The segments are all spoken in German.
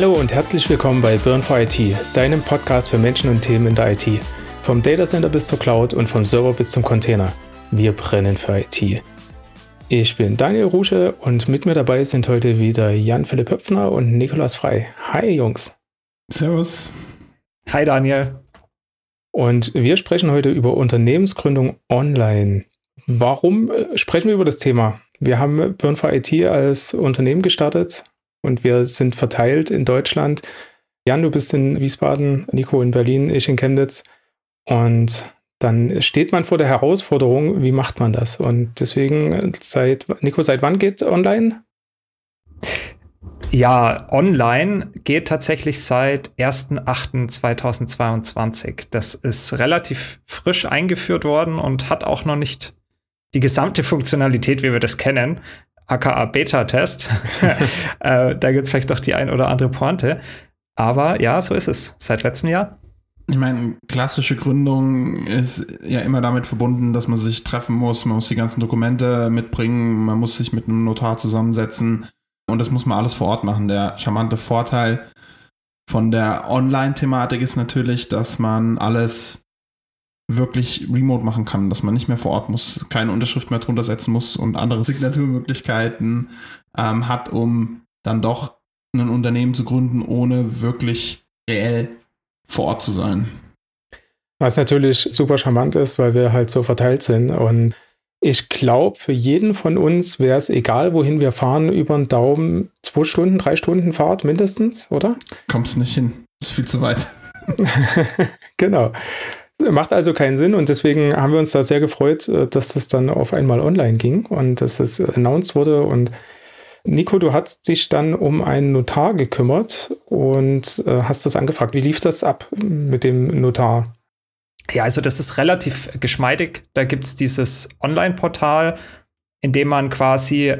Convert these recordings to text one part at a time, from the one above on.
Hallo und herzlich willkommen bei Burn for IT, deinem Podcast für Menschen und Themen in der IT. Vom Datacenter bis zur Cloud und vom Server bis zum Container. Wir brennen für IT. Ich bin Daniel Rusche und mit mir dabei sind heute wieder Jan-Philipp Höpfner und Nikolas Frei. Hi Jungs. Servus. Hi Daniel. Und wir sprechen heute über Unternehmensgründung online. Warum äh, sprechen wir über das Thema? Wir haben Burn for IT als Unternehmen gestartet und wir sind verteilt in Deutschland. Jan, du bist in Wiesbaden, Nico in Berlin, ich in Chemnitz. Und dann steht man vor der Herausforderung, wie macht man das? Und deswegen, seit, Nico, seit wann geht online? Ja, online geht tatsächlich seit 1.8.2022. Das ist relativ frisch eingeführt worden und hat auch noch nicht die gesamte Funktionalität, wie wir das kennen, aka Beta-Test. äh, da gibt es vielleicht doch die ein oder andere Pointe. Aber ja, so ist es. Seit letztem Jahr. Ich meine, klassische Gründung ist ja immer damit verbunden, dass man sich treffen muss, man muss die ganzen Dokumente mitbringen, man muss sich mit einem Notar zusammensetzen und das muss man alles vor Ort machen. Der charmante Vorteil von der Online-Thematik ist natürlich, dass man alles wirklich remote machen kann, dass man nicht mehr vor Ort muss, keine Unterschrift mehr drunter setzen muss und andere Signaturmöglichkeiten ähm, hat, um dann doch ein Unternehmen zu gründen, ohne wirklich reell vor Ort zu sein. Was natürlich super charmant ist, weil wir halt so verteilt sind und ich glaube, für jeden von uns wäre es egal, wohin wir fahren, über den Daumen zwei Stunden, drei Stunden Fahrt mindestens, oder? Kommst nicht hin, ist viel zu weit. genau. Macht also keinen Sinn und deswegen haben wir uns da sehr gefreut, äh, dass das dann auf einmal online ging und dass das announced wurde. Und Nico, du hast dich dann um einen Notar gekümmert und äh, hast das angefragt. Wie lief das ab mit dem Notar? Ja, also das ist relativ geschmeidig. Da gibt es dieses Online-Portal, in dem man quasi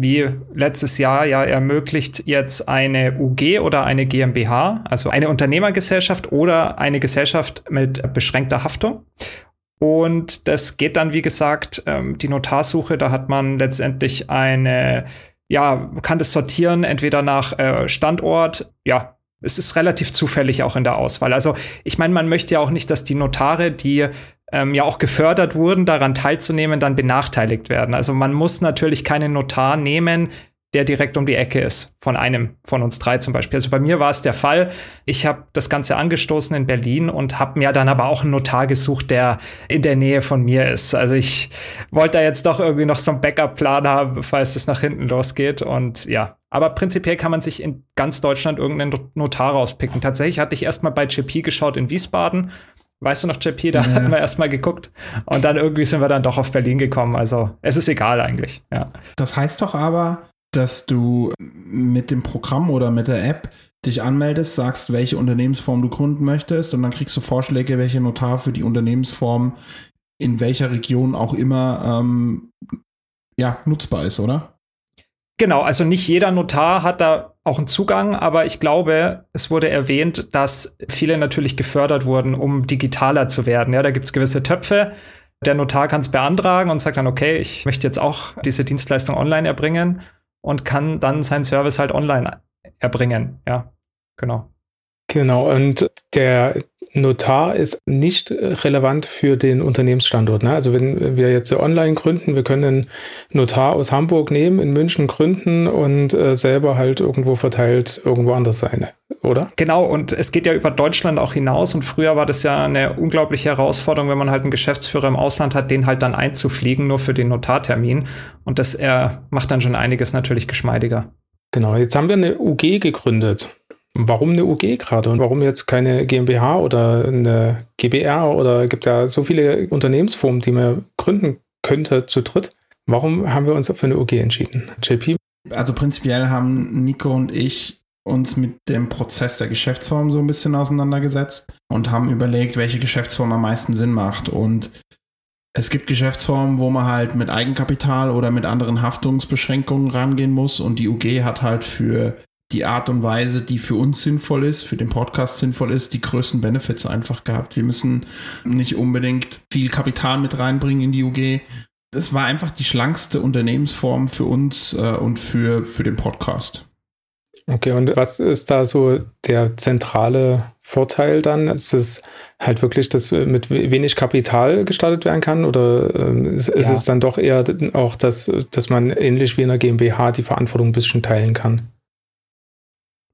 wie letztes Jahr ja ermöglicht jetzt eine UG oder eine GmbH, also eine Unternehmergesellschaft oder eine Gesellschaft mit beschränkter Haftung. Und das geht dann, wie gesagt, ähm, die Notarsuche, da hat man letztendlich eine, ja, kann das sortieren, entweder nach äh, Standort, ja, es ist relativ zufällig auch in der Auswahl. Also ich meine, man möchte ja auch nicht, dass die Notare, die ähm, ja auch gefördert wurden, daran teilzunehmen, dann benachteiligt werden. Also man muss natürlich keinen Notar nehmen, der direkt um die Ecke ist, von einem von uns drei zum Beispiel. Also bei mir war es der Fall. Ich habe das Ganze angestoßen in Berlin und habe mir dann aber auch einen Notar gesucht, der in der Nähe von mir ist. Also ich wollte da jetzt doch irgendwie noch so einen Backup-Plan haben, falls es nach hinten losgeht. Und ja, aber prinzipiell kann man sich in ganz Deutschland irgendeinen Notar rauspicken. Tatsächlich hatte ich erstmal bei JP geschaut in Wiesbaden. Weißt du noch, JP, da ja. hatten wir erstmal geguckt und dann irgendwie sind wir dann doch auf Berlin gekommen. Also es ist egal eigentlich, ja. Das heißt doch aber, dass du mit dem Programm oder mit der App dich anmeldest, sagst, welche Unternehmensform du gründen möchtest und dann kriegst du Vorschläge, welche Notar für die Unternehmensform in welcher Region auch immer ähm, ja, nutzbar ist, oder? Genau, also nicht jeder Notar hat da auch einen Zugang, aber ich glaube, es wurde erwähnt, dass viele natürlich gefördert wurden, um digitaler zu werden. Ja, da gibt es gewisse Töpfe. Der Notar kann es beantragen und sagt dann, okay, ich möchte jetzt auch diese Dienstleistung online erbringen und kann dann seinen Service halt online erbringen. Ja, genau. Genau, und der Notar ist nicht relevant für den Unternehmensstandort. Ne? Also wenn wir jetzt online gründen, wir können einen Notar aus Hamburg nehmen, in München gründen und äh, selber halt irgendwo verteilt irgendwo anders sein, oder? Genau, und es geht ja über Deutschland auch hinaus und früher war das ja eine unglaubliche Herausforderung, wenn man halt einen Geschäftsführer im Ausland hat, den halt dann einzufliegen, nur für den Notartermin. Und das er macht dann schon einiges natürlich geschmeidiger. Genau, jetzt haben wir eine UG gegründet. Warum eine UG gerade und warum jetzt keine GmbH oder eine GBR oder gibt ja so viele Unternehmensformen, die man gründen könnte zu dritt? Warum haben wir uns für eine UG entschieden? JP? Also prinzipiell haben Nico und ich uns mit dem Prozess der Geschäftsform so ein bisschen auseinandergesetzt und haben überlegt, welche Geschäftsform am meisten Sinn macht. Und es gibt Geschäftsformen, wo man halt mit Eigenkapital oder mit anderen Haftungsbeschränkungen rangehen muss. Und die UG hat halt für die Art und Weise, die für uns sinnvoll ist, für den Podcast sinnvoll ist, die größten Benefits einfach gehabt. Wir müssen nicht unbedingt viel Kapital mit reinbringen in die UG. Das war einfach die schlankste Unternehmensform für uns äh, und für, für den Podcast. Okay, und was ist da so der zentrale Vorteil dann? Ist es halt wirklich, dass mit wenig Kapital gestartet werden kann? Oder ähm, ist, ja. ist, es dann doch eher auch, dass, dass man ähnlich wie in der GmbH die Verantwortung ein bisschen teilen kann?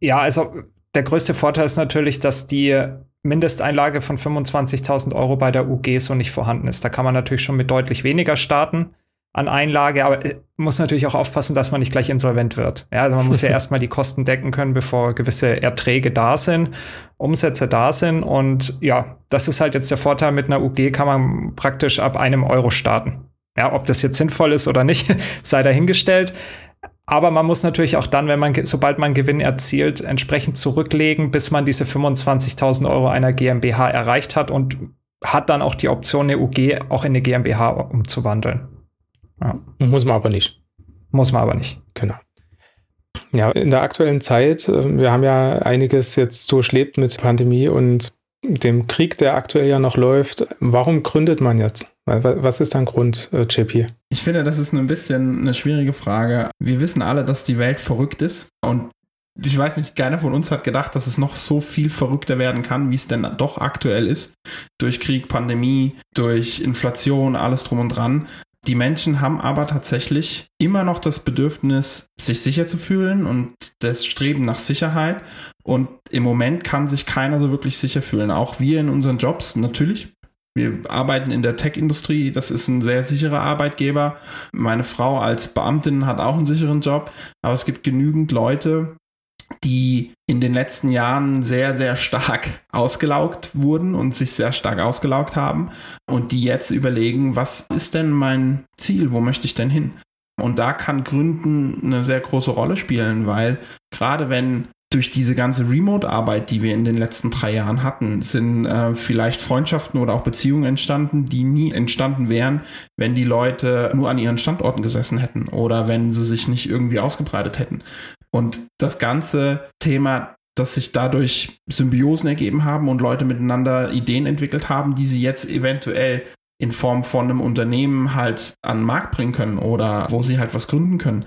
Ja, also der größte Vorteil ist natürlich, dass die Mindesteinlage von 25.000 Euro bei der UG so nicht vorhanden ist. Da kann man natürlich schon mit deutlich weniger starten an Einlage, aber äh, muss natürlich auch aufpassen, dass man nicht gleich insolvent wird. Ja, also man muss ja erstmal die Kosten decken können, bevor gewisse Erträge da sind, Umsätze da sind. Und ja, das ist halt jetzt der Vorteil mit einer UG, kann man praktisch ab einem Euro starten. Ja, ob das jetzt sinnvoll ist oder nicht, sei dahingestellt. Aber man muss natürlich auch dann, wenn man, sobald man Gewinn erzielt, entsprechend zurücklegen, bis man diese 25.000 Euro einer GmbH erreicht hat und hat dann auch die Option, eine UG auch in eine GmbH umzuwandeln. Ja. Muss man aber nicht. Muss man aber nicht. Genau. Ja, in der aktuellen Zeit, äh, wir haben ja einiges jetzt durchlebt mit Pandemie und dem Krieg, der aktuell ja noch läuft. Warum gründet man jetzt? Was ist dein Grund, äh, JP? Ich finde, das ist ein bisschen eine schwierige Frage. Wir wissen alle, dass die Welt verrückt ist und ich weiß nicht, keiner von uns hat gedacht, dass es noch so viel verrückter werden kann, wie es denn doch aktuell ist. Durch Krieg, Pandemie, durch Inflation, alles drum und dran. Die Menschen haben aber tatsächlich immer noch das Bedürfnis, sich sicher zu fühlen und das Streben nach Sicherheit. Und im Moment kann sich keiner so wirklich sicher fühlen. Auch wir in unseren Jobs natürlich. Wir arbeiten in der Tech-Industrie, das ist ein sehr sicherer Arbeitgeber. Meine Frau als Beamtin hat auch einen sicheren Job, aber es gibt genügend Leute, die in den letzten Jahren sehr, sehr stark ausgelaugt wurden und sich sehr stark ausgelaugt haben und die jetzt überlegen, was ist denn mein Ziel, wo möchte ich denn hin? Und da kann Gründen eine sehr große Rolle spielen, weil gerade wenn durch diese ganze Remote-Arbeit, die wir in den letzten drei Jahren hatten, sind äh, vielleicht Freundschaften oder auch Beziehungen entstanden, die nie entstanden wären, wenn die Leute nur an ihren Standorten gesessen hätten oder wenn sie sich nicht irgendwie ausgebreitet hätten. Und das ganze Thema, dass sich dadurch Symbiosen ergeben haben und Leute miteinander Ideen entwickelt haben, die sie jetzt eventuell in Form von einem Unternehmen halt an den Markt bringen können oder wo sie halt was gründen können.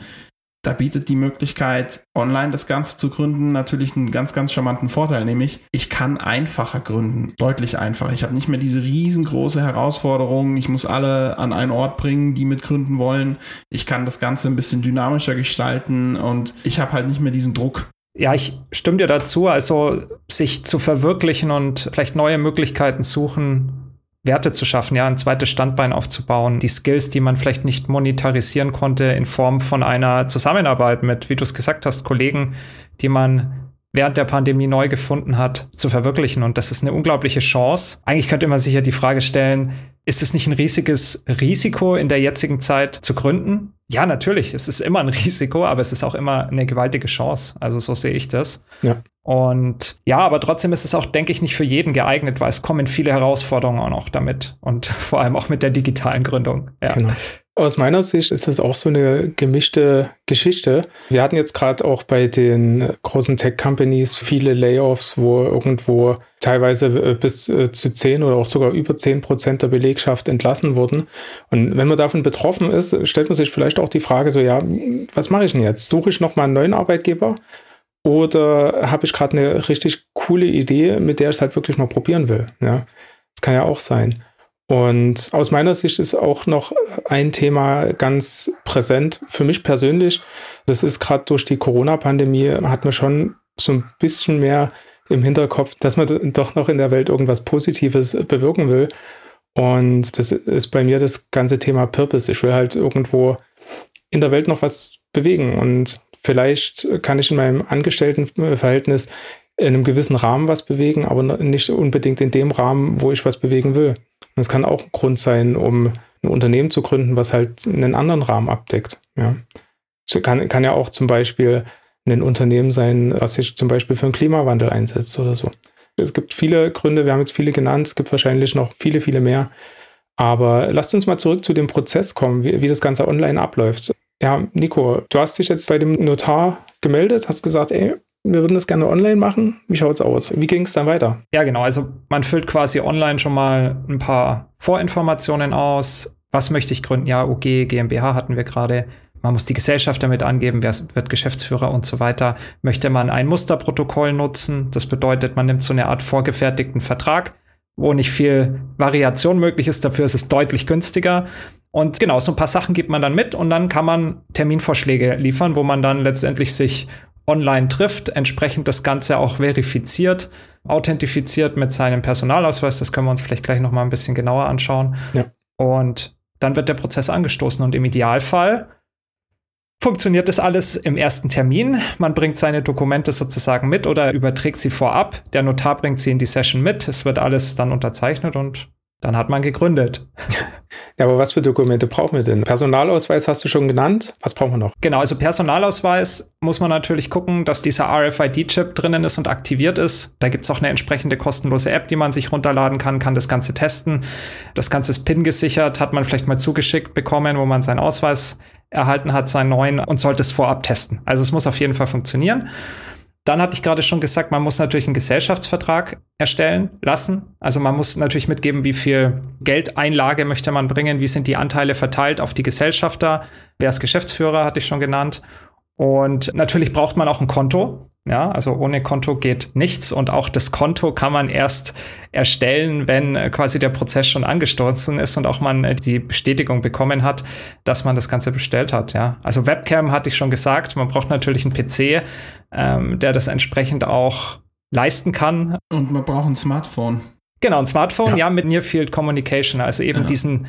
Da bietet die Möglichkeit, online das Ganze zu gründen, natürlich einen ganz, ganz charmanten Vorteil, nämlich ich kann einfacher gründen, deutlich einfacher. Ich habe nicht mehr diese riesengroße Herausforderung, ich muss alle an einen Ort bringen, die mitgründen wollen. Ich kann das Ganze ein bisschen dynamischer gestalten und ich habe halt nicht mehr diesen Druck. Ja, ich stimme dir dazu. Also sich zu verwirklichen und vielleicht neue Möglichkeiten suchen, Werte zu schaffen, ja, ein zweites Standbein aufzubauen, die Skills, die man vielleicht nicht monetarisieren konnte, in Form von einer Zusammenarbeit mit, wie du es gesagt hast, Kollegen, die man während der Pandemie neu gefunden hat, zu verwirklichen. Und das ist eine unglaubliche Chance. Eigentlich könnte man sich ja die Frage stellen, ist es nicht ein riesiges Risiko in der jetzigen Zeit zu gründen? Ja, natürlich. Es ist immer ein Risiko, aber es ist auch immer eine gewaltige Chance. Also so sehe ich das. Ja. Und ja, aber trotzdem ist es auch, denke ich, nicht für jeden geeignet, weil es kommen viele Herausforderungen auch noch damit und vor allem auch mit der digitalen Gründung. Ja. Genau. Aus meiner Sicht ist das auch so eine gemischte Geschichte. Wir hatten jetzt gerade auch bei den großen Tech-Companies viele Layoffs, wo irgendwo teilweise äh, bis äh, zu 10 oder auch sogar über 10 Prozent der Belegschaft entlassen wurden. Und wenn man davon betroffen ist, stellt man sich vielleicht auch die Frage so, ja, was mache ich denn jetzt? Suche ich nochmal einen neuen Arbeitgeber? Oder habe ich gerade eine richtig coole Idee, mit der ich es halt wirklich mal probieren will? Ja, das kann ja auch sein. Und aus meiner Sicht ist auch noch ein Thema ganz präsent für mich persönlich. Das ist gerade durch die Corona-Pandemie hat man schon so ein bisschen mehr im Hinterkopf, dass man doch noch in der Welt irgendwas Positives bewirken will. Und das ist bei mir das ganze Thema Purpose. Ich will halt irgendwo in der Welt noch was bewegen. Und vielleicht kann ich in meinem Angestelltenverhältnis in einem gewissen Rahmen was bewegen, aber nicht unbedingt in dem Rahmen, wo ich was bewegen will. Und es kann auch ein Grund sein, um ein Unternehmen zu gründen, was halt einen anderen Rahmen abdeckt. Ja. Es kann, kann ja auch zum Beispiel ein Unternehmen sein, was sich zum Beispiel für den Klimawandel einsetzt oder so. Es gibt viele Gründe, wir haben jetzt viele genannt, es gibt wahrscheinlich noch viele, viele mehr. Aber lasst uns mal zurück zu dem Prozess kommen, wie, wie das Ganze online abläuft. Ja, Nico, du hast dich jetzt bei dem Notar gemeldet, hast gesagt, ey, wir würden das gerne online machen. Wie schaut es aus? Wie ging es dann weiter? Ja, genau. Also man füllt quasi online schon mal ein paar Vorinformationen aus. Was möchte ich gründen? Ja, OG, GmbH hatten wir gerade Man muss die Gesellschaft damit angeben, wer wird Geschäftsführer und so weiter. Möchte man ein Musterprotokoll nutzen? Das bedeutet, man nimmt so eine Art vorgefertigten Vertrag, wo nicht viel Variation möglich ist. Dafür ist es deutlich günstiger. Und genau, so ein paar Sachen gibt man dann mit und dann kann man Terminvorschläge liefern, wo man dann letztendlich sich online trifft, entsprechend das Ganze auch verifiziert, authentifiziert mit seinem Personalausweis. Das können wir uns vielleicht gleich noch mal ein bisschen genauer anschauen. Ja. Und dann wird der Prozess angestoßen und im Idealfall funktioniert das alles im ersten Termin. Man bringt seine Dokumente sozusagen mit oder überträgt sie vorab. Der Notar bringt sie in die Session mit. Es wird alles dann unterzeichnet und dann hat man gegründet. Ja, aber was für Dokumente brauchen wir denn? Personalausweis hast du schon genannt. Was brauchen wir noch? Genau, also Personalausweis muss man natürlich gucken, dass dieser RFID-Chip drinnen ist und aktiviert ist. Da gibt es auch eine entsprechende kostenlose App, die man sich runterladen kann, kann das Ganze testen. Das Ganze ist PIN gesichert, hat man vielleicht mal zugeschickt bekommen, wo man seinen Ausweis erhalten hat, seinen neuen und sollte es vorab testen. Also es muss auf jeden Fall funktionieren. Dann hatte ich gerade schon gesagt, man muss natürlich einen Gesellschaftsvertrag erstellen lassen. Also man muss natürlich mitgeben, wie viel Geldeinlage möchte man bringen, wie sind die Anteile verteilt auf die Gesellschafter, wer ist Geschäftsführer, hatte ich schon genannt. Und natürlich braucht man auch ein Konto. Ja, also ohne Konto geht nichts und auch das Konto kann man erst erstellen, wenn äh, quasi der Prozess schon angestoßen ist und auch man äh, die Bestätigung bekommen hat, dass man das Ganze bestellt hat. Ja, also Webcam hatte ich schon gesagt. Man braucht natürlich einen PC, ähm, der das entsprechend auch leisten kann. Und man braucht ein Smartphone. Genau, ein Smartphone, ja, ja mit Near Field Communication, also eben ja. diesen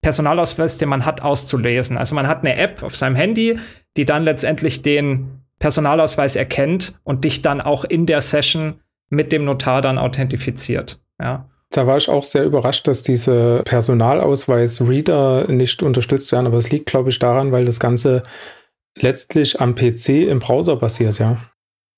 Personalausweis, den man hat, auszulesen. Also man hat eine App auf seinem Handy, die dann letztendlich den Personalausweis erkennt und dich dann auch in der Session mit dem Notar dann authentifiziert. Ja. Da war ich auch sehr überrascht, dass diese Personalausweis-Reader nicht unterstützt werden, aber es liegt, glaube ich, daran, weil das Ganze letztlich am PC im Browser basiert, ja.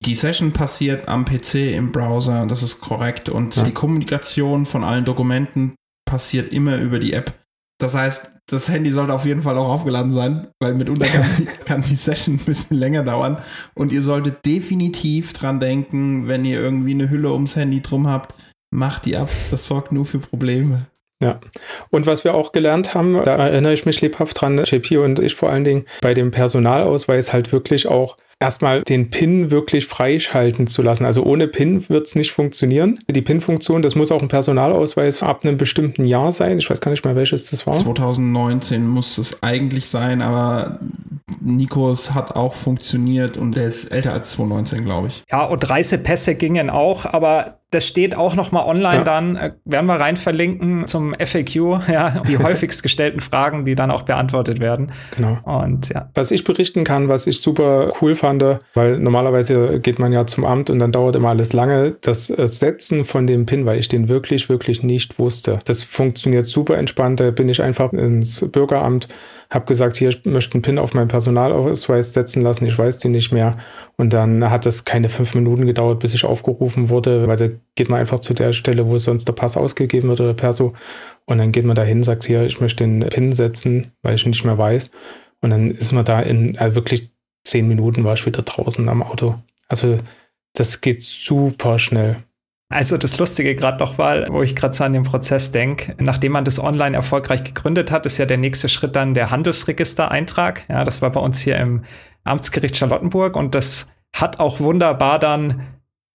Die Session passiert am PC im Browser, das ist korrekt. Und ja. die Kommunikation von allen Dokumenten passiert immer über die App. Das heißt, das Handy sollte auf jeden Fall auch aufgeladen sein, weil mitunter kann, kann, die Session ein bisschen länger dauern. Und ihr solltet definitiv dran denken, wenn ihr irgendwie eine Hülle ums Handy drum habt, macht die ab. Das sorgt nur für Probleme. Ja, und was wir auch gelernt haben, da erinnere ich mich lebhaft dran, JP und ich vor allen Dingen, bei dem Personalausweis halt wirklich auch erstmal den PIN wirklich freischalten zu lassen. Also ohne PIN wird es nicht funktionieren. Die PIN-Funktion, das muss auch ein Personalausweis ab einem bestimmten Jahr sein. Ich weiß gar nicht mehr, welches das war. 2019 muss es eigentlich sein, aber Nikos hat auch funktioniert und der ist älter als 2019, glaube ich. Ja, und Reisepässe gingen auch, aber das steht auch noch mal online ja. dann, äh, werden wir rein verlinken zum FAQ, ja, die häufigst gestellten Fragen, die dann auch beantwortet werden. Genau. Und ja. Was ich berichten kann, was ich super cool fand, weil normalerweise geht man ja zum Amt und dann dauert immer alles lange, das Setzen von dem PIN, weil ich den wirklich, wirklich nicht wusste. Das funktioniert super entspannt, da bin ich einfach ins Bürgeramt habe gesagt, hier, ich möchte einen PIN auf meinen Personalausweis setzen lassen, ich weiß die nicht mehr. Und dann hat es keine fünf Minuten gedauert, bis ich aufgerufen wurde, weil da geht man einfach zu der Stelle, wo sonst der Pass ausgegeben wird oder Perso. Und dann geht man da hin, sagt hier, ich möchte den PIN setzen, weil ich nicht mehr weiß. Und dann ist man da in also wirklich zehn Minuten war ich wieder draußen am Auto. Also das geht super schnell. Also das Lustige gerade noch mal, wo ich gerade so an den Prozess denke, nachdem man das online erfolgreich gegründet hat, ist ja der nächste Schritt dann der Handelsregistereintrag. Ja, das war bei uns hier im Amtsgericht Charlottenburg und das hat auch wunderbar dann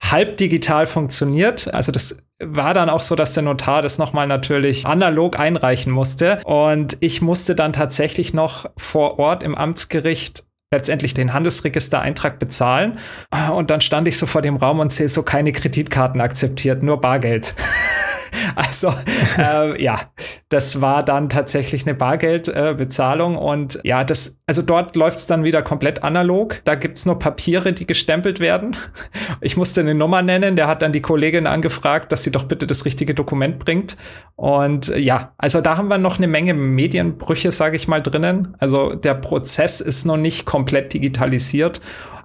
halb digital funktioniert. Also das war dann auch so, dass der Notar das nochmal natürlich analog einreichen musste. Und ich musste dann tatsächlich noch vor Ort im Amtsgericht letztendlich den Handelsregistereintrag bezahlen. Und dann stand ich so vor dem Raum und sehe so keine Kreditkarten akzeptiert, nur Bargeld. Also äh, ja, das war dann tatsächlich eine Bargeldbezahlung und ja, das, also dort läuft es dann wieder komplett analog. Da gibt es nur Papiere, die gestempelt werden. Ich musste eine Nummer nennen, der hat dann die Kollegin angefragt, dass sie doch bitte das richtige Dokument bringt. Und ja, also da haben wir noch eine Menge Medienbrüche, sage ich mal, drinnen. Also der Prozess ist noch nicht komplett digitalisiert.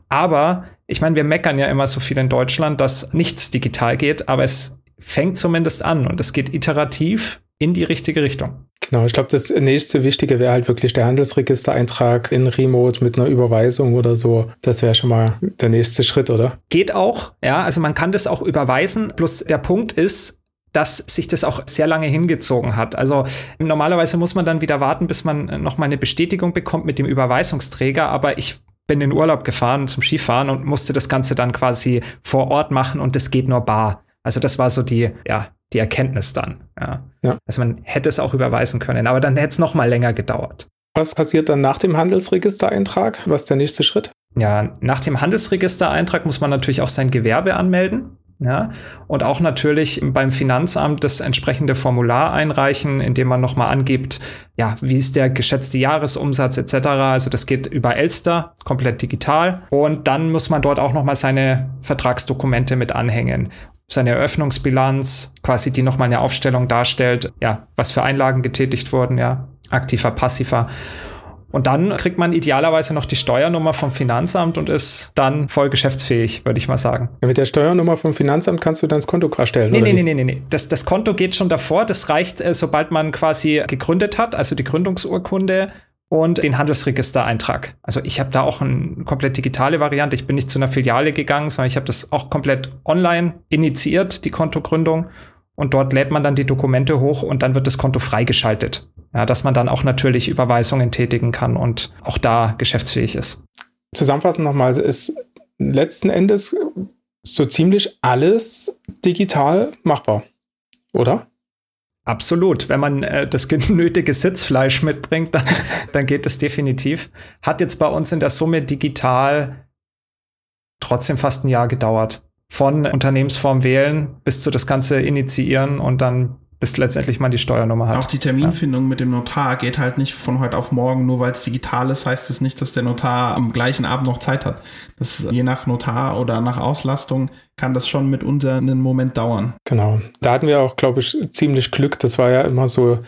Aber ich meine, wir meckern ja immer so viel in Deutschland, dass nichts digital geht, aber es fängt zumindest an und es geht iterativ in die richtige Richtung. Genau, ich glaube, das nächste Wichtige wäre halt wirklich der Handelsregistereintrag in Remote mit einer Überweisung oder so. Das wäre schon mal der nächste Schritt, oder? Geht auch, ja. Also man kann das auch überweisen. Plus der Punkt ist, dass sich das auch sehr lange hingezogen hat. Also normalerweise muss man dann wieder warten, bis man noch mal eine Bestätigung bekommt mit dem Überweisungsträger, aber ich bin in Urlaub gefahren zum Skifahren und musste das Ganze dann quasi vor Ort machen und das geht nur bar. Also das war so die, ja, die Erkenntnis dann. Ja. ja. Also man hätte es auch überweisen können, aber dann hätte es noch mal länger gedauert. Was passiert dann nach dem Handelsregistereintrag? Was ist der nächste Schritt? Ja, nach dem Handelsregistereintrag muss man natürlich auch sein Gewerbe anmelden. Ja, und auch natürlich beim Finanzamt das entsprechende Formular einreichen, in dem man nochmal angibt, ja, wie ist der geschätzte Jahresumsatz etc. Also das geht über Elster, komplett digital. Und dann muss man dort auch nochmal seine Vertragsdokumente mit anhängen. Seine Eröffnungsbilanz, quasi die nochmal eine Aufstellung darstellt, ja, was für Einlagen getätigt wurden, ja, aktiver, passiver. Und dann kriegt man idealerweise noch die Steuernummer vom Finanzamt und ist dann voll geschäftsfähig, würde ich mal sagen. Ja, mit der Steuernummer vom Finanzamt kannst du dann das Konto erstellen? Nee, nee, nee, nee, nee, nee. Das, das Konto geht schon davor. Das reicht, äh, sobald man quasi gegründet hat, also die Gründungsurkunde und den Handelsregistereintrag. Also ich habe da auch eine komplett digitale Variante. Ich bin nicht zu einer Filiale gegangen, sondern ich habe das auch komplett online initiiert, die Kontogründung. Und dort lädt man dann die Dokumente hoch und dann wird das Konto freigeschaltet. Ja, dass man dann auch natürlich Überweisungen tätigen kann und auch da geschäftsfähig ist. Zusammenfassend nochmal, ist letzten Endes so ziemlich alles digital machbar, oder? Absolut. Wenn man äh, das genötige Sitzfleisch mitbringt, dann, dann geht es definitiv. Hat jetzt bei uns in der Summe digital trotzdem fast ein Jahr gedauert. Von Unternehmensform wählen bis zu das Ganze initiieren und dann bis letztendlich mal die Steuernummer hat. Auch die Terminfindung ja. mit dem Notar geht halt nicht von heute auf morgen, nur weil es digital ist, heißt es nicht, dass der Notar am gleichen Abend noch Zeit hat. Das je nach Notar oder nach Auslastung kann das schon mitunter einen Moment dauern. Genau. Da hatten wir auch, glaube ich, ziemlich Glück. Das war ja immer so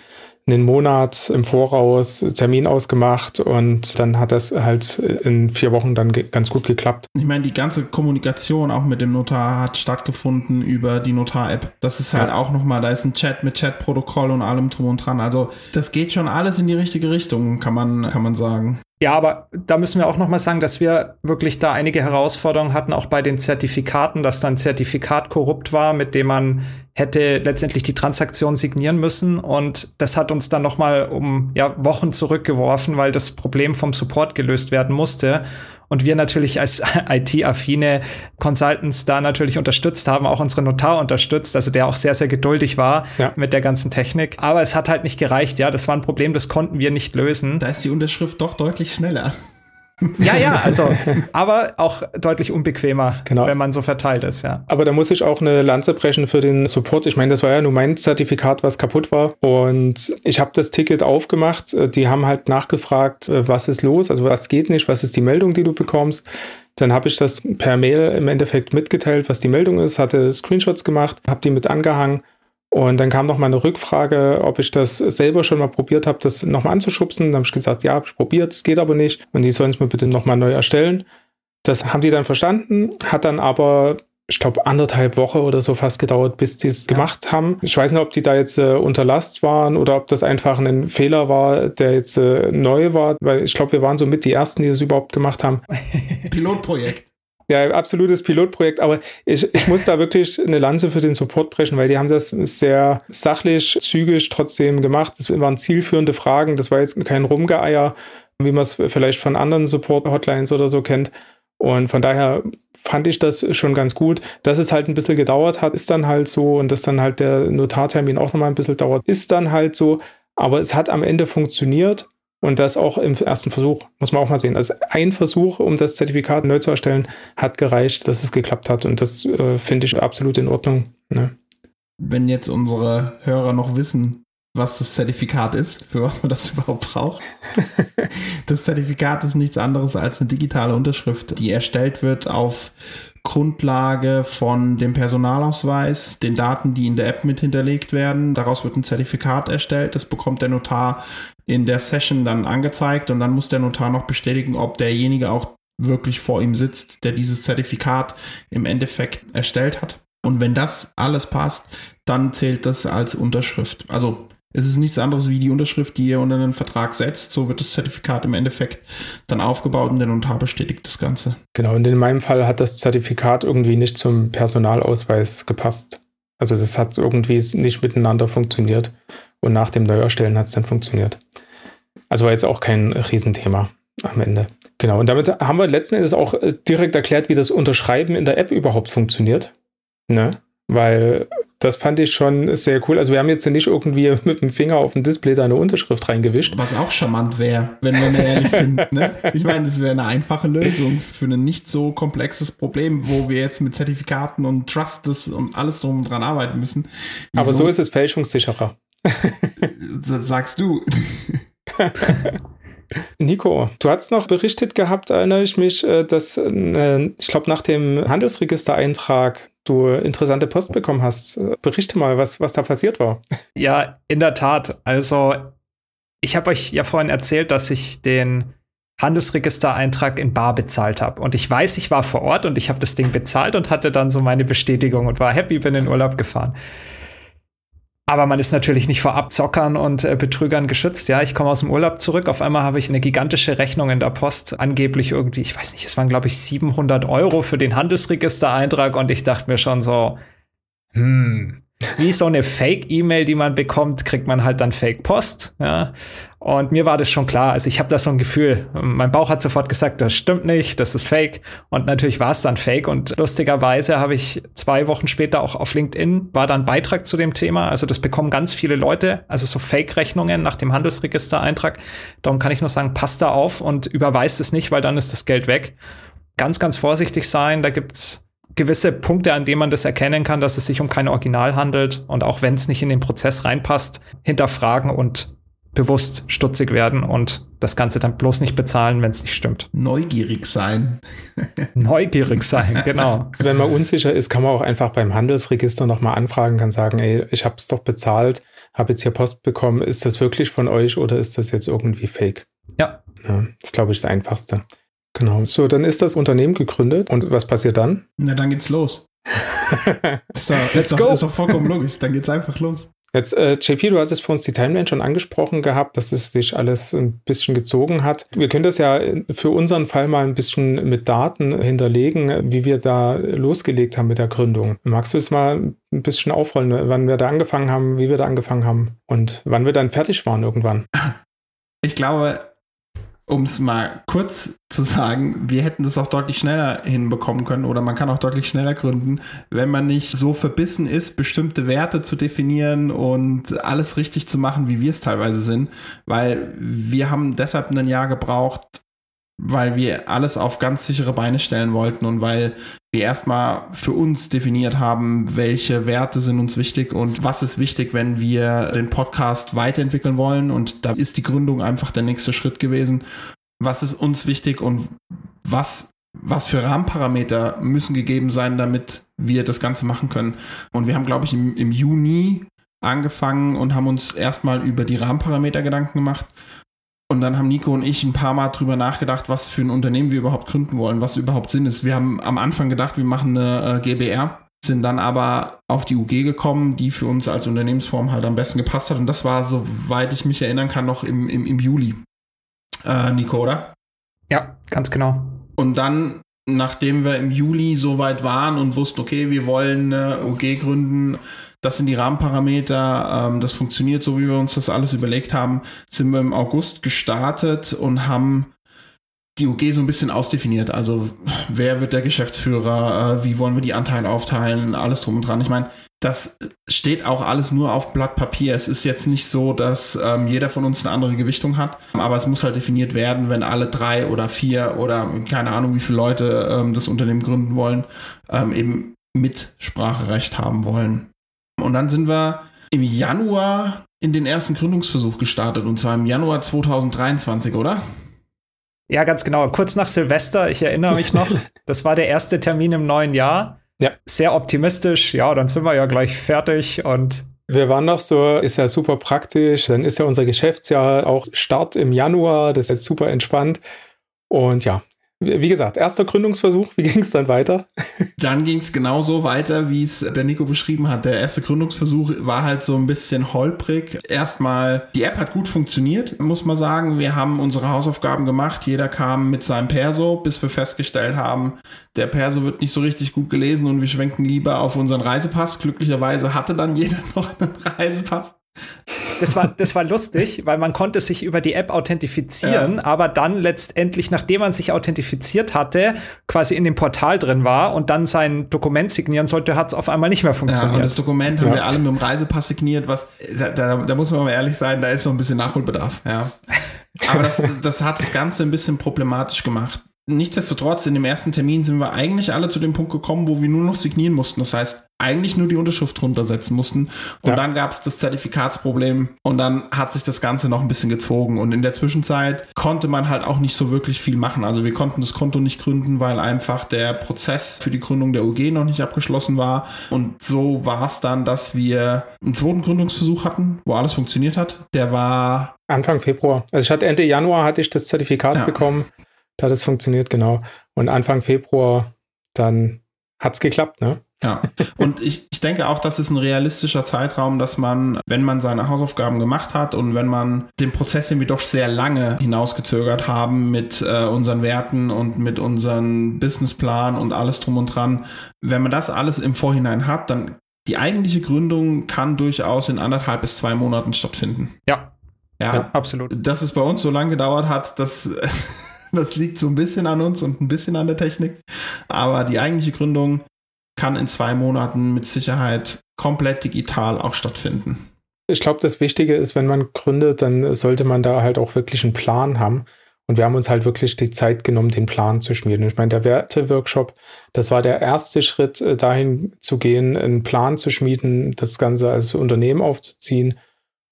einen Monat im Voraus Termin ausgemacht und dann hat das halt in vier Wochen dann ganz gut geklappt. Ich meine, die ganze Kommunikation auch mit dem Notar hat stattgefunden über die Notar-App. Das ist halt ja. auch nochmal, da ist ein Chat mit Chatprotokoll und allem drum und dran. Also das geht schon alles in die richtige Richtung, kann man, kann man sagen. Ja, aber da müssen wir auch noch mal sagen, dass wir wirklich da einige Herausforderungen hatten, auch bei den Zertifikaten, dass dann Zertifikat korrupt war, mit dem man hätte letztendlich die Transaktion signieren müssen. Und das hat uns dann noch mal um ja, Wochen zurückgeworfen, weil das Problem vom Support gelöst werden musste und wir natürlich als IT-affine Consultants da natürlich unterstützt haben, auch unsere Notar unterstützt, also der auch sehr, sehr geduldig war ja. mit der ganzen Technik. Aber es hat halt nicht gereicht, ja, das war ein Problem, das konnten wir nicht lösen. Da ist die Unterschrift doch deutlich schneller. Ja, ja, also, aber auch deutlich unbequemer, genau. wenn man so verteilt ist, ja. Aber da muss ich auch eine Lanze brechen für den Support. Ich meine, das war ja nur mein Zertifikat, was kaputt war. Und ich habe das Ticket aufgemacht. Die haben halt nachgefragt, was ist los, also was geht nicht, was ist die Meldung, die du bekommst. Dann habe ich das per Mail im Endeffekt mitgeteilt, was die Meldung ist, hatte Screenshots gemacht, habe die mit angehangen und dann kam noch mal eine Rückfrage, ob ich das selber schon mal probiert habe, das nochmal anzuschubsen. Dann habe ich gesagt, ja, habe ich probiert, es geht aber nicht. Und die sollen es mir bitte nochmal neu erstellen. Das haben die dann verstanden, hat dann aber, ich glaube, anderthalb Wochen oder so fast gedauert, bis die es ja. gemacht haben. Ich weiß nicht, ob die da jetzt äh, unter Last waren oder ob das einfach ein Fehler war, der jetzt äh, neu war, weil ich glaube, wir waren so mit die Ersten, die das überhaupt gemacht haben. Pilotprojekt. Ja, absolutes Pilotprojekt, aber ich, ich muss da wirklich eine Lanze für den Support brechen, weil die haben das sehr sachlich, zügig trotzdem gemacht. Das waren zielführende Fragen, das war jetzt kein Rumgeeier, wie man es vielleicht von anderen Support-Hotlines oder so kennt. Und von daher fand ich das schon ganz gut. Dass es halt ein bisschen gedauert hat, ist dann halt so und dass dann halt der Notartermin auch nochmal ein bisschen dauert, ist dann halt so. Aber es hat am Ende funktioniert und das auch im ersten Versuch, muss man auch mal sehen. Also ein Versuch, um das Zertifikat neu zu erstellen, hat gereicht, dass es geklappt hat. Und das äh, finde ich absolut in Ordnung. Ne? Wenn jetzt unsere Hörer noch wissen, was das Zertifikat ist, für was man das überhaupt braucht. das Zertifikat ist nichts anderes als eine digitale Unterschrift, die erstellt wird auf Grundlage von dem Personalausweis, den Daten, die in der App mit hinterlegt werden. Daraus wird ein Zertifikat erstellt. Das bekommt der Notar in der Session dann angezeigt und dann muss der Notar noch bestätigen, ob derjenige auch wirklich vor ihm sitzt, der dieses Zertifikat im Endeffekt erstellt hat. Und wenn das alles passt, dann zählt das als Unterschrift. Also es ist nichts anderes wie die Unterschrift, die ihr unter einen Vertrag setzt. So wird das Zertifikat im Endeffekt dann aufgebaut und der Notar bestätigt das Ganze. Genau, und in meinem Fall hat das Zertifikat irgendwie nicht zum Personalausweis gepasst. Also das hat irgendwie nicht miteinander funktioniert. Und nach dem Neuerstellen hat es dann funktioniert. Also war jetzt auch kein Riesenthema am Ende. Genau. Und damit haben wir letzten Endes auch äh, direkt erklärt, wie das Unterschreiben in der App überhaupt funktioniert. Ne? Weil das fand ich schon sehr cool. Also wir haben jetzt nicht irgendwie mit dem Finger auf dem Display da eine Unterschrift reingewischt. Was auch charmant wäre, wenn wir mal ehrlich sind. Ne? Ich meine, das wäre eine einfache Lösung für ein nicht so komplexes Problem, wo wir jetzt mit Zertifikaten und Trusts und alles drum und dran arbeiten müssen. Wieso? Aber so ist es fälschungssicherer. Sagst du. Nico, du hast noch berichtet gehabt, erinnere ich mich, äh, dass, äh, ich glaube, nach dem Handelsregistereintrag du interessante Post bekommen hast. Berichte mal, was, was da passiert war. Ja, in der Tat. Also, ich habe euch ja vorhin erzählt, dass ich den Handelsregistereintrag in Bar bezahlt habe. Und ich weiß, ich war vor Ort und ich habe das Ding bezahlt und hatte dann so meine Bestätigung und war happy, bin in Urlaub gefahren. Aber man ist natürlich nicht vor Abzockern und äh, Betrügern geschützt. Ja, ich komme aus dem Urlaub zurück. Auf einmal habe ich eine gigantische Rechnung in der Post. Angeblich irgendwie, ich weiß nicht, es waren, glaube ich, 700 Euro für den Handelsregistereintrag. Und ich dachte mir schon so, hm, wie so eine Fake-E-Mail, die man bekommt, kriegt man halt dann Fake-Post. Ja? Und mir war das schon klar. Also ich habe da so ein Gefühl. Mein Bauch hat sofort gesagt, das stimmt nicht, das ist Fake. Und natürlich war es dann Fake. Und lustigerweise habe ich zwei Wochen später auch auf LinkedIn war dann Beitrag zu dem Thema. Also das bekommen ganz viele Leute. Also so Fake-Rechnungen nach dem Handelsregistereintrag. Darum kann ich nur sagen, passt da auf und überweist es nicht, weil dann ist das Geld weg. Ganz, ganz vorsichtig sein. Da gibt's gewisse Punkte, an denen man das erkennen kann, dass es sich um kein Original handelt und auch wenn es nicht in den Prozess reinpasst, hinterfragen und bewusst stutzig werden und das Ganze dann bloß nicht bezahlen, wenn es nicht stimmt. Neugierig sein. Neugierig sein, genau. Wenn man unsicher ist, kann man auch einfach beim Handelsregister nochmal anfragen, kann sagen, ey, ich habe es doch bezahlt, habe jetzt hier Post bekommen, ist das wirklich von euch oder ist das jetzt irgendwie fake? Ja. ja das glaube ich das Einfachste. Genau, so, dann ist das Unternehmen gegründet und was passiert dann? Na, dann geht's los. ist doch, Let's ist go! Doch, ist doch vollkommen logisch, dann geht's einfach los. Jetzt, äh, JP, du hattest vor uns die Timeline schon angesprochen gehabt, dass es dich alles ein bisschen gezogen hat. Wir können das ja für unseren Fall mal ein bisschen mit Daten hinterlegen, wie wir da losgelegt haben mit der Gründung. Magst du es mal ein bisschen aufrollen, wann wir da angefangen haben, wie wir da angefangen haben und wann wir dann fertig waren irgendwann? Ich glaube, um es mal kurz zu sagen, wir hätten das auch deutlich schneller hinbekommen können oder man kann auch deutlich schneller gründen, wenn man nicht so verbissen ist, bestimmte Werte zu definieren und alles richtig zu machen, wie wir es teilweise sind, weil wir haben deshalb ein Jahr gebraucht, weil wir alles auf ganz sichere Beine stellen wollten und weil wir erstmal für uns definiert haben, welche Werte sind uns wichtig und was ist wichtig, wenn wir den Podcast weiterentwickeln wollen. Und da ist die Gründung einfach der nächste Schritt gewesen. Was ist uns wichtig und was, was für Rahmenparameter müssen gegeben sein, damit wir das Ganze machen können. Und wir haben, glaube ich, im, im Juni angefangen und haben uns erstmal über die Rahmenparameter Gedanken gemacht und dann haben Nico und ich ein paar Mal drüber nachgedacht, was für ein Unternehmen wir überhaupt gründen wollen, was überhaupt Sinn ist. Wir haben am Anfang gedacht, wir machen eine äh, GBR, sind dann aber auf die UG gekommen, die für uns als Unternehmensform halt am besten gepasst hat. Und das war, soweit ich mich erinnern kann, noch im, im, im Juli. Äh, Nico, oder? Ja, ganz genau. Und dann, nachdem wir im Juli so weit waren und wussten, okay, wir wollen eine UG gründen, das sind die Rahmenparameter, ähm, das funktioniert so, wie wir uns das alles überlegt haben, sind wir im August gestartet und haben die UG so ein bisschen ausdefiniert. Also wer wird der Geschäftsführer, äh, wie wollen wir die Anteile aufteilen, alles drum und dran. Ich meine, das steht auch alles nur auf Blatt Papier. Es ist jetzt nicht so, dass ähm, jeder von uns eine andere Gewichtung hat, aber es muss halt definiert werden, wenn alle drei oder vier oder keine Ahnung, wie viele Leute ähm, das Unternehmen gründen wollen, ähm, eben Mitspracherecht haben wollen. Und dann sind wir im Januar in den ersten Gründungsversuch gestartet, und zwar im Januar 2023, oder? Ja, ganz genau. Kurz nach Silvester, ich erinnere mich noch, das war der erste Termin im neuen Jahr. Ja. Sehr optimistisch. Ja, dann sind wir ja gleich fertig und wir waren noch so, ist ja super praktisch. Dann ist ja unser Geschäftsjahr auch Start im Januar. Das ist super entspannt. Und ja, wie gesagt, erster Gründungsversuch, wie ging es dann weiter? Dann ging es genauso weiter, wie es der Nico beschrieben hat. Der erste Gründungsversuch war halt so ein bisschen holprig. Erstmal, die App hat gut funktioniert, muss man sagen. Wir haben unsere Hausaufgaben gemacht. Jeder kam mit seinem Perso, bis wir festgestellt haben, der Perso wird nicht so richtig gut gelesen und wir schwenken lieber auf unseren Reisepass. Glücklicherweise hatte dann jeder noch einen Reisepass. Das war, das war lustig, weil man konnte sich über die App authentifizieren, ja. aber dann letztendlich, nachdem man sich authentifiziert hatte, quasi in dem Portal drin war und dann sein Dokument signieren sollte, hat es auf einmal nicht mehr funktioniert. Ja, und das Dokument haben ja. wir alle mit dem Reisepass signiert, was, da, da, da, muss man mal ehrlich sein, da ist so ein bisschen Nachholbedarf, ja. Aber das, das hat das Ganze ein bisschen problematisch gemacht. Nichtsdestotrotz, in dem ersten Termin sind wir eigentlich alle zu dem Punkt gekommen, wo wir nur noch signieren mussten. Das heißt, eigentlich nur die Unterschrift drunter setzen mussten. Und ja. dann gab es das Zertifikatsproblem und dann hat sich das Ganze noch ein bisschen gezogen. Und in der Zwischenzeit konnte man halt auch nicht so wirklich viel machen. Also wir konnten das Konto nicht gründen, weil einfach der Prozess für die Gründung der UG noch nicht abgeschlossen war. Und so war es dann, dass wir einen zweiten Gründungsversuch hatten, wo alles funktioniert hat. Der war Anfang Februar. Also ich hatte Ende Januar hatte ich das Zertifikat ja. bekommen. Da hat es funktioniert, genau. Und Anfang Februar, dann hat es geklappt, ne? Ja, und ich, ich denke auch, das ist ein realistischer Zeitraum, dass man, wenn man seine Hausaufgaben gemacht hat und wenn man den Prozess, den wir doch sehr lange hinausgezögert haben mit äh, unseren Werten und mit unserem Businessplan und alles drum und dran, wenn man das alles im Vorhinein hat, dann die eigentliche Gründung kann durchaus in anderthalb bis zwei Monaten stattfinden. Ja. Ja, ja absolut. Dass es bei uns so lange gedauert hat, das Das liegt so ein bisschen an uns und ein bisschen an der Technik. Aber die eigentliche Gründung kann in zwei Monaten mit Sicherheit komplett digital auch stattfinden. Ich glaube, das Wichtige ist, wenn man gründet, dann sollte man da halt auch wirklich einen Plan haben. Und wir haben uns halt wirklich die Zeit genommen, den Plan zu schmieden. Ich meine, der Werte-Workshop, das war der erste Schritt, äh, dahin zu gehen, einen Plan zu schmieden, das Ganze als Unternehmen aufzuziehen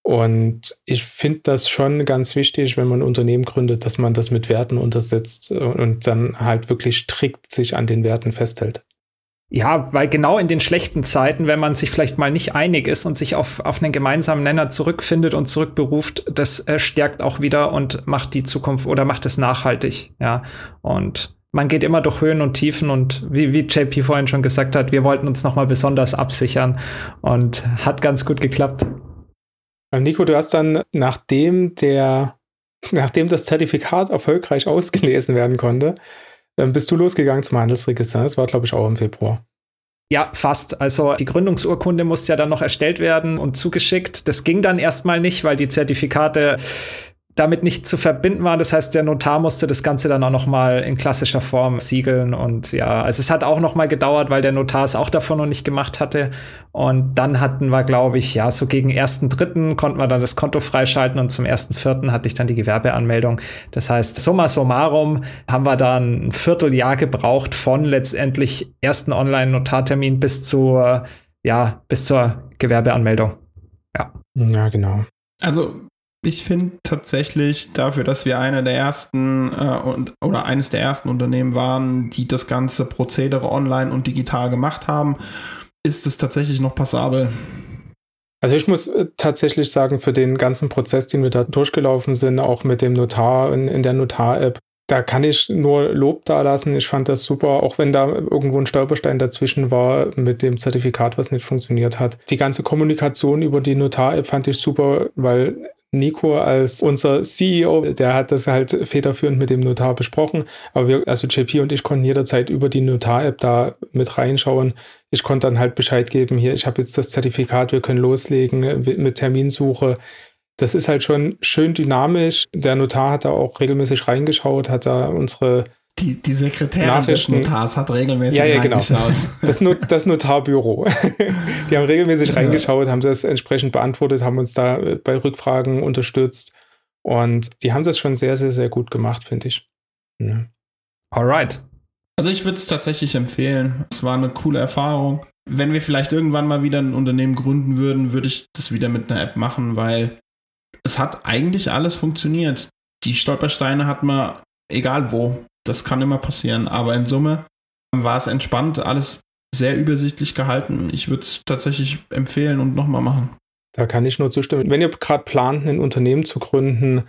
und ich finde das schon ganz wichtig, wenn man ein Unternehmen gründet, dass man das mit Werten untersetzt und dann halt wirklich strikt sich an den Werten festhält. Ja, weil genau in den schlechten Zeiten, wenn man sich vielleicht mal nicht einig ist und sich auf, auf einen gemeinsamen Nenner zurückfindet und zurückberuft, das äh, stärkt auch wieder und macht die Zukunft oder macht es nachhaltig. Ja, und man geht immer durch Höhen und Tiefen und wie, wie JP vorhin schon gesagt hat, wir wollten uns nochmal besonders absichern und hat ganz gut geklappt. Ähm, Nico, du hast dann, nachdem der, nachdem das Zertifikat erfolgreich ausgelesen werden konnte, ähm, bist du losgegangen zum Handelsregister. Das war, glaube ich, auch im Februar. Ja, fast. Also die Gründungsurkunde musste ja dann noch erstellt werden und zugeschickt. Das ging dann erstmal nicht, weil die Zertifikate damit nicht zu verbinden war. Das heißt, der Notar musste das Ganze dann auch noch mal in klassischer Form siegeln und ja, also es hat auch noch mal gedauert, weil der Notar es auch davon noch nicht gemacht hatte. Und dann hatten wir, glaube ich, ja, so gegen ersten Dritten konnten wir dann das Konto freischalten und zum ersten Vierten hatte ich dann die Gewerbeanmeldung. Das heißt, summa summarum haben wir dann ein Vierteljahr gebraucht von letztendlich ersten Online-Notartermin bis zur, ja, bis zur Gewerbeanmeldung. Ja. Ja, genau. Also ich finde tatsächlich dafür, dass wir einer der ersten äh, und, oder eines der ersten Unternehmen waren, die das ganze Prozedere online und digital gemacht haben, ist es tatsächlich noch passabel. Also ich muss äh, tatsächlich sagen, für den ganzen Prozess, den wir da durchgelaufen sind, auch mit dem Notar in, in der Notar-App, da kann ich nur Lob dalassen. Ich fand das super, auch wenn da irgendwo ein Stolperstein dazwischen war mit dem Zertifikat, was nicht funktioniert hat. Die ganze Kommunikation über die Notar-App fand ich super, weil Nico als unser CEO, der hat das halt federführend mit dem Notar besprochen. Aber wir, also JP und ich konnten jederzeit über die Notar-App da mit reinschauen. Ich konnte dann halt Bescheid geben, hier, ich habe jetzt das Zertifikat, wir können loslegen mit Terminsuche. Das ist halt schon schön dynamisch. Der Notar hat da auch regelmäßig reingeschaut, hat da unsere die, die Sekretärin des Notars hat regelmäßig ja, ja, genau. reingeschaut. Das, Not, das Notarbüro. Die haben regelmäßig ja. reingeschaut, haben das entsprechend beantwortet, haben uns da äh, bei Rückfragen unterstützt. Und die haben das schon sehr, sehr, sehr gut gemacht, finde ich. Ja. Alright. Also ich würde es tatsächlich empfehlen. Es war eine coole Erfahrung. Wenn wir vielleicht irgendwann mal wieder ein Unternehmen gründen würden, würde ich das wieder mit einer App machen, weil es hat eigentlich alles funktioniert. Die Stolpersteine hat man egal wo das kann immer passieren. Aber in Summe war es entspannt, alles sehr übersichtlich gehalten. Ich würde es tatsächlich empfehlen und nochmal machen. Da kann ich nur zustimmen. Wenn ihr gerade plant, ein Unternehmen zu gründen,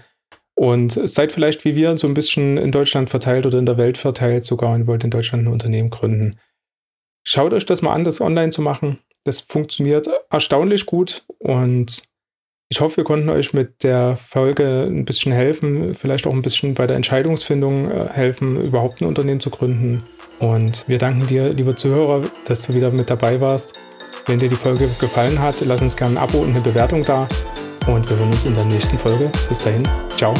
Und seid vielleicht wie wir so ein bisschen in Deutschland verteilt oder in der Welt verteilt sogar und wollt in Deutschland ein Unternehmen gründen. Schaut euch das mal an, das online zu machen. Das funktioniert erstaunlich gut und ich hoffe, wir konnten euch mit der Folge ein bisschen helfen, vielleicht auch ein bisschen bei der Entscheidungsfindung äh, helfen, überhaupt ein Unternehmen zu gründen. Und wir danken dir, lieber Zuhörer, dass du wieder mit dabei warst. Wenn dir die Folge gefallen hat, lass uns gerne ein Abo und eine Bewertung da. Und wir hören uns in der nächsten Folge. Bis dahin. Ciao.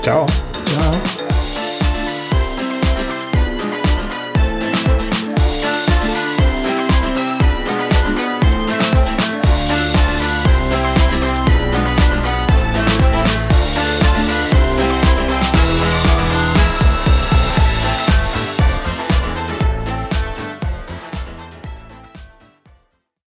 Ciao. Ciao.